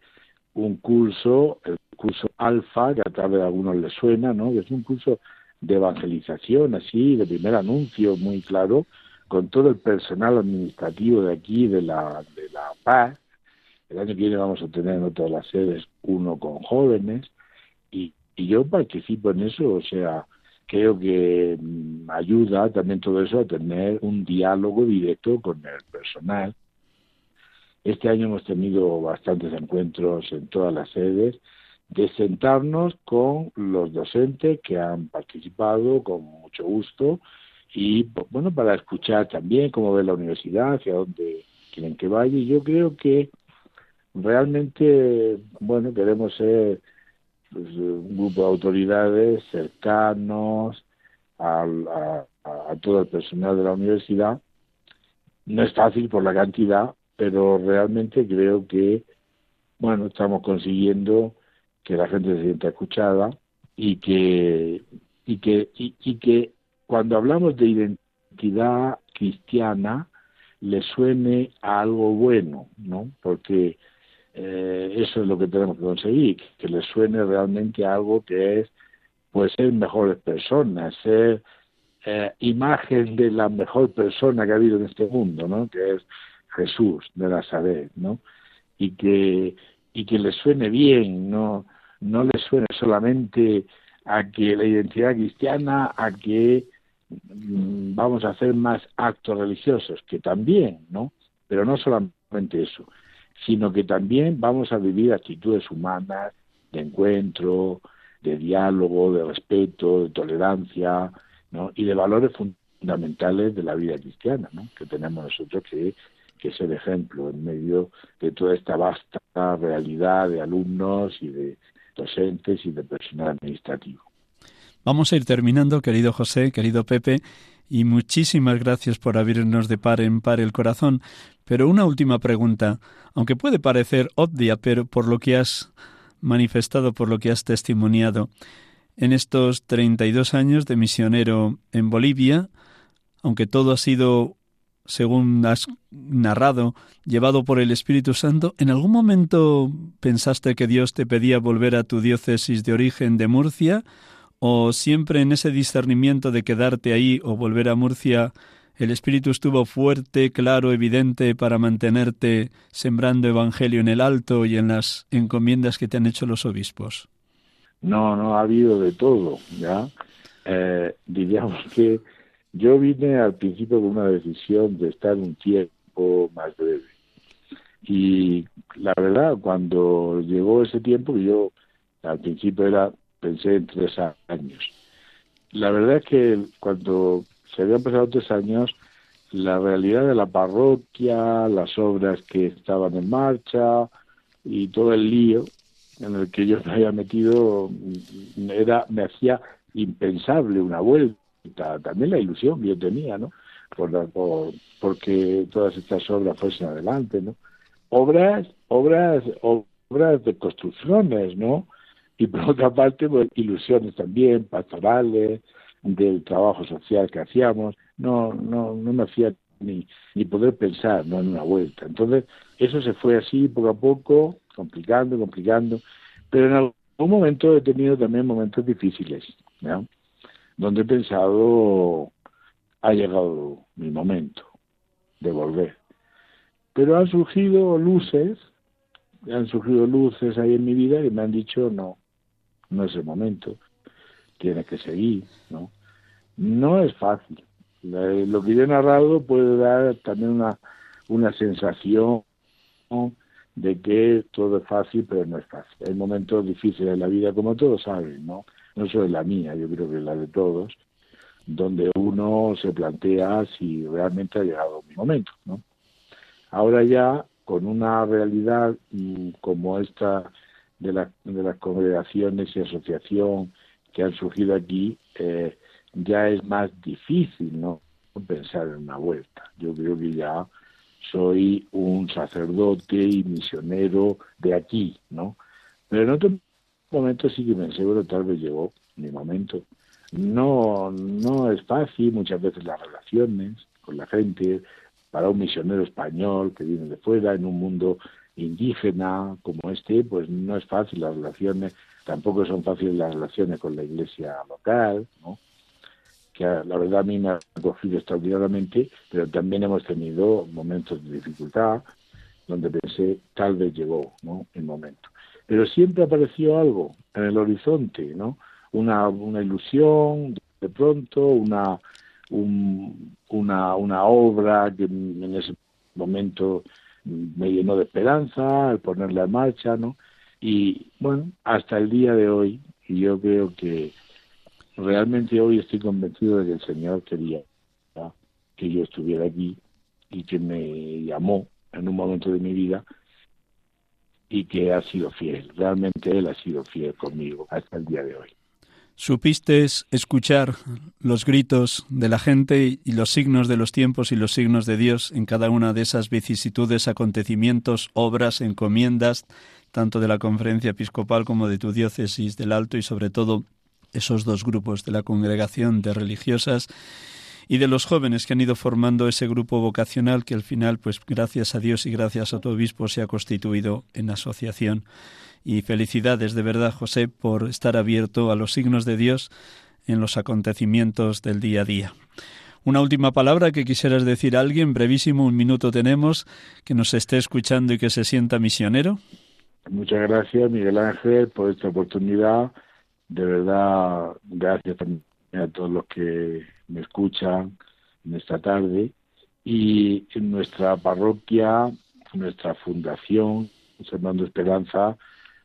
B: un curso, el curso Alfa, que a través de algunos les suena, ¿no? Es un curso de evangelización, así, de primer anuncio muy claro, con todo el personal administrativo de aquí, de la, de la paz. El año que viene vamos a tener en todas las sedes uno con jóvenes y, y yo participo en eso, o sea, creo que mm, ayuda también todo eso a tener un diálogo directo con el personal. Este año hemos tenido bastantes encuentros en todas las sedes de sentarnos con los docentes que han participado con mucho gusto y bueno para escuchar también cómo ve la universidad hacia dónde quieren que vaya. Y yo creo que realmente bueno queremos ser pues, un grupo de autoridades cercanos a, a todo el personal de la universidad. No es fácil por la cantidad pero realmente creo que bueno estamos consiguiendo que la gente se sienta escuchada y que y que y, que cuando hablamos de identidad cristiana le suene a algo bueno, ¿no? Porque eh, eso es lo que tenemos que conseguir, que le suene realmente a algo que es, pues, ser mejores personas, ser eh, imagen de la mejor persona que ha habido en este mundo, ¿no? Que es Jesús de Nazaret, ¿no? Y que y que le suene bien, no no le suene solamente a que la identidad cristiana, a que mm, vamos a hacer más actos religiosos, que también, ¿no? Pero no solamente eso, sino que también vamos a vivir actitudes humanas de encuentro, de diálogo, de respeto, de tolerancia, ¿no? Y de valores fundamentales de la vida cristiana, ¿no? Que tenemos nosotros que, que ser ejemplo en medio de toda esta vasta realidad de alumnos y de docentes y de personal administrativo.
A: Vamos a ir terminando, querido José, querido Pepe, y muchísimas gracias por abrirnos de par en par el corazón. Pero una última pregunta, aunque puede parecer obvia, pero por lo que has manifestado, por lo que has testimoniado, en estos 32 años de misionero en Bolivia, aunque todo ha sido según has narrado, llevado por el Espíritu Santo, ¿en algún momento pensaste que Dios te pedía volver a tu diócesis de origen de Murcia? ¿O siempre en ese discernimiento de quedarte ahí o volver a Murcia, el Espíritu estuvo fuerte, claro, evidente para mantenerte sembrando Evangelio en el alto y en las encomiendas que te han hecho los obispos?
B: No, no, ha habido de todo, ¿ya? Eh, diríamos que yo vine al principio con una decisión de estar un tiempo más breve. Y la verdad, cuando llegó ese tiempo, yo al principio era, pensé en tres años. La verdad es que cuando se habían pasado tres años, la realidad de la parroquia, las obras que estaban en marcha y todo el lío en el que yo me había metido era me hacía impensable una vuelta también la ilusión que yo tenía, ¿no? Por, por, porque todas estas obras fuesen adelante, ¿no? Obras, obras, obras de construcciones, ¿no? Y por [laughs] otra parte, pues, ilusiones también, pastorales, del trabajo social que hacíamos, no, no, no me hacía ni, ni poder pensar ¿no? en una vuelta. Entonces, eso se fue así poco a poco, complicando, complicando, pero en algún momento he tenido también momentos difíciles, ¿no? Donde he pensado, ha llegado mi momento de volver. Pero han surgido luces, han surgido luces ahí en mi vida que me han dicho, no, no es el momento, tienes que seguir, ¿no? No es fácil. Lo que yo he narrado puede dar también una, una sensación de que todo es fácil, pero no es fácil. Hay momentos difíciles en la vida, como todos saben, ¿no? No solo la mía, yo creo que la de todos, donde uno se plantea si realmente ha llegado mi momento, ¿no? Ahora ya con una realidad como esta de, las congregaciones y asociación que han surgido aquí, eh, ya es más difícil, ¿no? Pensar en una vuelta. Yo creo que ya soy un sacerdote y misionero de aquí, ¿no? Pero otro momento sí que me seguro tal vez llegó mi momento. No, no es fácil muchas veces las relaciones con la gente, para un misionero español que viene de fuera, en un mundo indígena como este, pues no es fácil las relaciones, tampoco son fáciles las relaciones con la iglesia local, ¿no? que la verdad a mí me ha acogido extraordinariamente, pero también hemos tenido momentos de dificultad donde pensé, tal vez llegó ¿no? el momento. Pero siempre apareció algo en el horizonte, ¿no? Una, una ilusión, de pronto, una, una, una obra que en ese momento me llenó de esperanza, al ponerla en marcha, ¿no? Y bueno, hasta el día de hoy, yo creo que realmente hoy estoy convencido de que el Señor quería que yo estuviera aquí y que me llamó en un momento de mi vida y que ha sido fiel. Realmente Él ha sido fiel conmigo hasta el día de hoy.
A: Supiste escuchar los gritos de la gente y los signos de los tiempos y los signos de Dios en cada una de esas vicisitudes, acontecimientos, obras, encomiendas, tanto de la conferencia episcopal como de tu diócesis del Alto y sobre todo esos dos grupos de la congregación de religiosas y de los jóvenes que han ido formando ese grupo vocacional que al final, pues gracias a Dios y gracias a tu obispo, se ha constituido en asociación. Y felicidades de verdad, José, por estar abierto a los signos de Dios en los acontecimientos del día a día. Una última palabra que quisieras decir a alguien, brevísimo, un minuto tenemos, que nos esté escuchando y que se sienta misionero.
B: Muchas gracias, Miguel Ángel, por esta oportunidad. De verdad, gracias también a todos los que me escuchan en esta tarde. Y en nuestra parroquia, nuestra fundación, Sembrando Esperanza,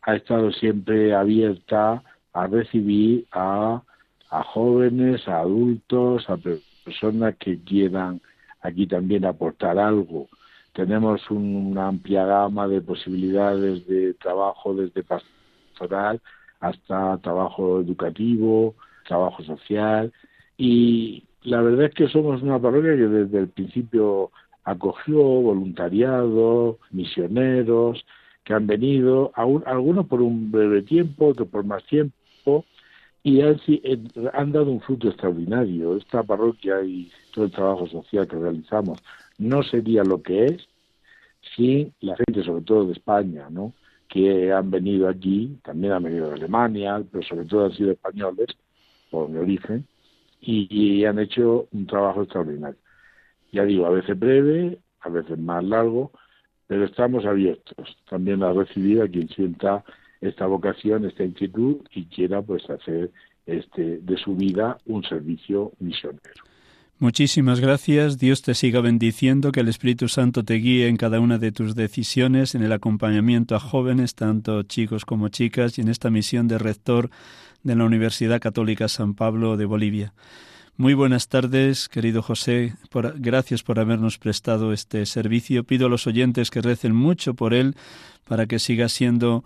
B: ha estado siempre abierta a recibir a, a jóvenes, a adultos, a personas que quieran aquí también aportar algo. Tenemos una amplia gama de posibilidades de trabajo desde pastoral hasta trabajo educativo, trabajo social y la verdad es que somos una parroquia que desde el principio acogió voluntariado, misioneros, que han venido, algunos por un breve tiempo, otros por más tiempo, y han, dado un fruto extraordinario. Esta parroquia y todo el trabajo social que realizamos no sería lo que es sin la gente, sobre todo de España, ¿no? que han venido aquí, también han venido de Alemania, pero sobre todo han sido españoles, por mi origen, y han hecho un trabajo extraordinario. Ya digo, a veces breve, a veces más largo, pero estamos abiertos también a recibir a quien sienta esta vocación, esta inquietud y quiera pues hacer este de su vida un servicio misionero.
A: Muchísimas gracias. Dios te siga bendiciendo, que el Espíritu Santo te guíe en cada una de tus decisiones, en el acompañamiento a jóvenes, tanto chicos como chicas, y en esta misión de rector de la Universidad Católica San Pablo de Bolivia. Muy buenas tardes, querido José. gracias por habernos prestado este servicio. Pido a los oyentes que recen mucho por él para que siga siendo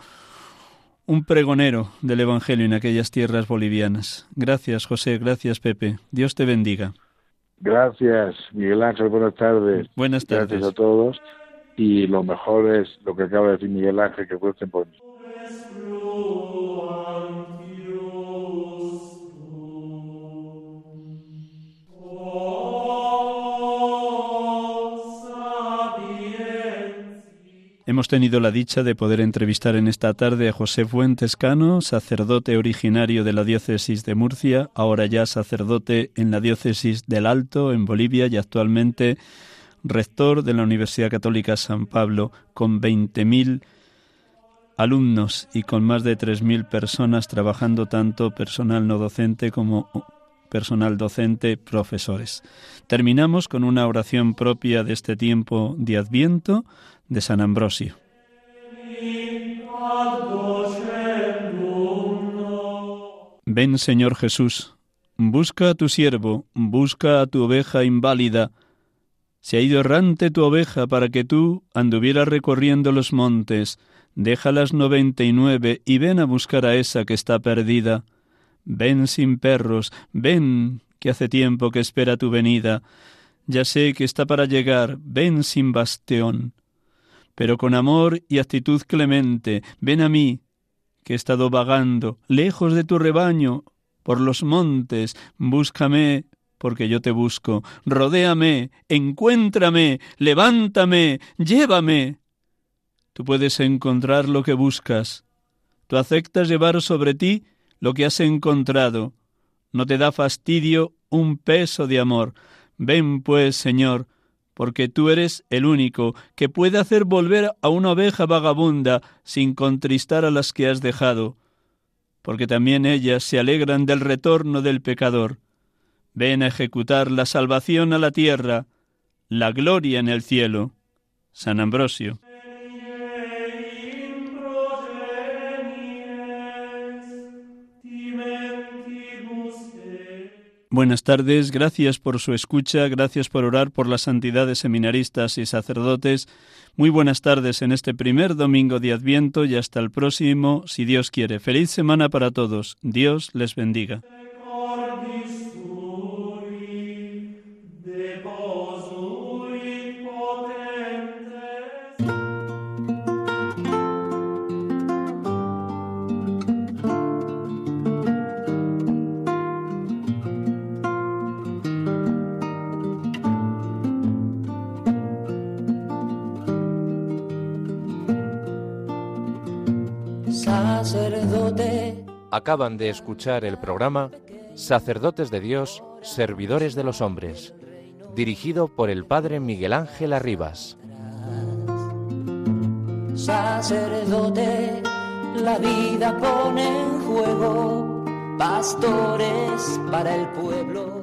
A: un pregonero del Evangelio en aquellas tierras bolivianas. Gracias, José. Gracias, Pepe. Dios te bendiga.
B: Gracias, Miguel Ángel. Buenas tardes.
A: Buenas tardes.
B: Gracias a todos. Y lo mejor es lo que acaba de decir Miguel Ángel, que recen por mí.
A: Hemos tenido la dicha de poder entrevistar en esta tarde a José Fuentes Cano, sacerdote originario de la diócesis de Murcia, ahora ya sacerdote en la diócesis del Alto, en Bolivia, y actualmente rector de la Universidad Católica San Pablo, con 20.000 alumnos y con más de 3.000 personas trabajando tanto personal no docente como personal docente, profesores. Terminamos con una oración propia de este tiempo de Adviento de San Ambrosio. Ven Señor Jesús, busca a tu siervo, busca a tu oveja inválida. Se ha ido errante tu oveja para que tú anduvieras recorriendo los montes, Deja las noventa y nueve y ven a buscar a esa que está perdida. Ven sin perros, ven, que hace tiempo que espera tu venida. Ya sé que está para llegar, ven sin bastión. Pero con amor y actitud clemente, ven a mí, que he estado vagando, lejos de tu rebaño, por los montes, búscame, porque yo te busco, rodéame, encuéntrame, levántame, llévame. Tú puedes encontrar lo que buscas. Tú aceptas llevar sobre ti lo que has encontrado. No te da fastidio un peso de amor. Ven pues, Señor, porque tú eres el único que puede hacer volver a una oveja vagabunda sin contristar a las que has dejado, porque también ellas se alegran del retorno del pecador. Ven a ejecutar la salvación a la tierra, la gloria en el cielo. San Ambrosio. Buenas tardes, gracias por su escucha, gracias por orar por la santidad de seminaristas y sacerdotes. Muy buenas tardes en este primer domingo de Adviento y hasta el próximo, si Dios quiere. Feliz semana para todos. Dios les bendiga.
C: Acaban de escuchar el programa Sacerdotes de Dios, Servidores de los Hombres, dirigido por el Padre Miguel Ángel Arribas.
D: Sacerdote, la vida pone en juego, pastores para el pueblo.